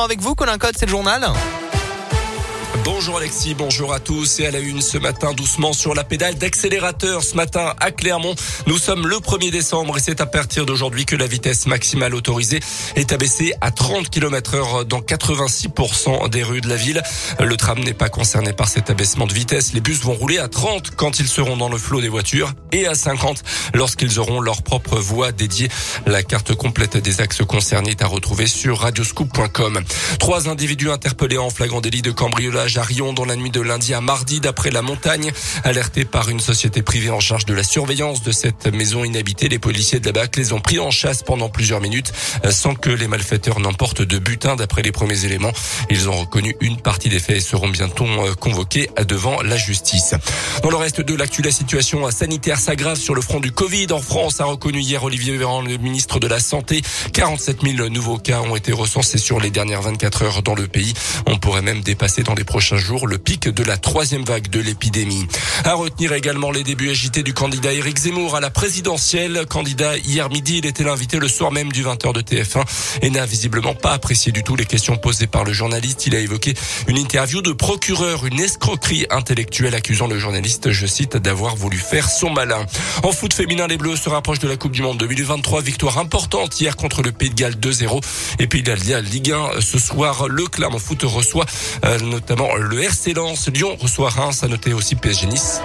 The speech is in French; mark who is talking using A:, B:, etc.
A: Avec vous, Colin Code, c'est le journal.
B: Bonjour Alexis, bonjour à tous et à la une ce matin doucement sur la pédale d'accélérateur ce matin à Clermont. Nous sommes le 1er décembre et c'est à partir d'aujourd'hui que la vitesse maximale autorisée est abaissée à 30 km heure dans 86% des rues de la ville. Le tram n'est pas concerné par cet abaissement de vitesse. Les bus vont rouler à 30 quand ils seront dans le flot des voitures et à 50 lorsqu'ils auront leur propre voie dédiée. La carte complète des axes concernés est à retrouver sur radioscoop.com. Trois individus interpellés en flagrant délit de cambriolage à Rion dans la nuit de lundi à mardi d'après la montagne. Alertés par une société privée en charge de la surveillance de cette maison inhabitée, les policiers de la BAC les ont pris en chasse pendant plusieurs minutes euh, sans que les malfaiteurs n'emportent de butin d'après les premiers éléments. Ils ont reconnu une partie des faits et seront bientôt euh, convoqués devant la justice. Dans le reste de l'actu, la situation sanitaire s'aggrave sur le front du Covid. En France, a reconnu hier Olivier Véran, le ministre de la Santé. 47 000 nouveaux cas ont été recensés sur les dernières 24 heures dans le pays. On pourrait même dépasser dans les prochains jours le pic de la troisième vague de l'épidémie. À retenir également les débuts agités du candidat Éric Zemmour à la présidentielle. Candidat hier midi, il était l'invité le soir même du 20h de TF1 et n'a visiblement pas apprécié du tout les questions posées par le journaliste. Il a évoqué une interview de procureur, une escroquerie intellectuelle accusant le journaliste, je cite, d'avoir voulu faire son malin. En foot féminin, les Bleus se rapprochent de la Coupe du Monde 2023. Victoire importante hier contre le Pays de Galles 2-0. Et puis il y a Ligue 1 ce soir. Le Clermont Foot reçoit euh, le RC Lens. Lyon reçoit Reims. À noter aussi PSG Nice.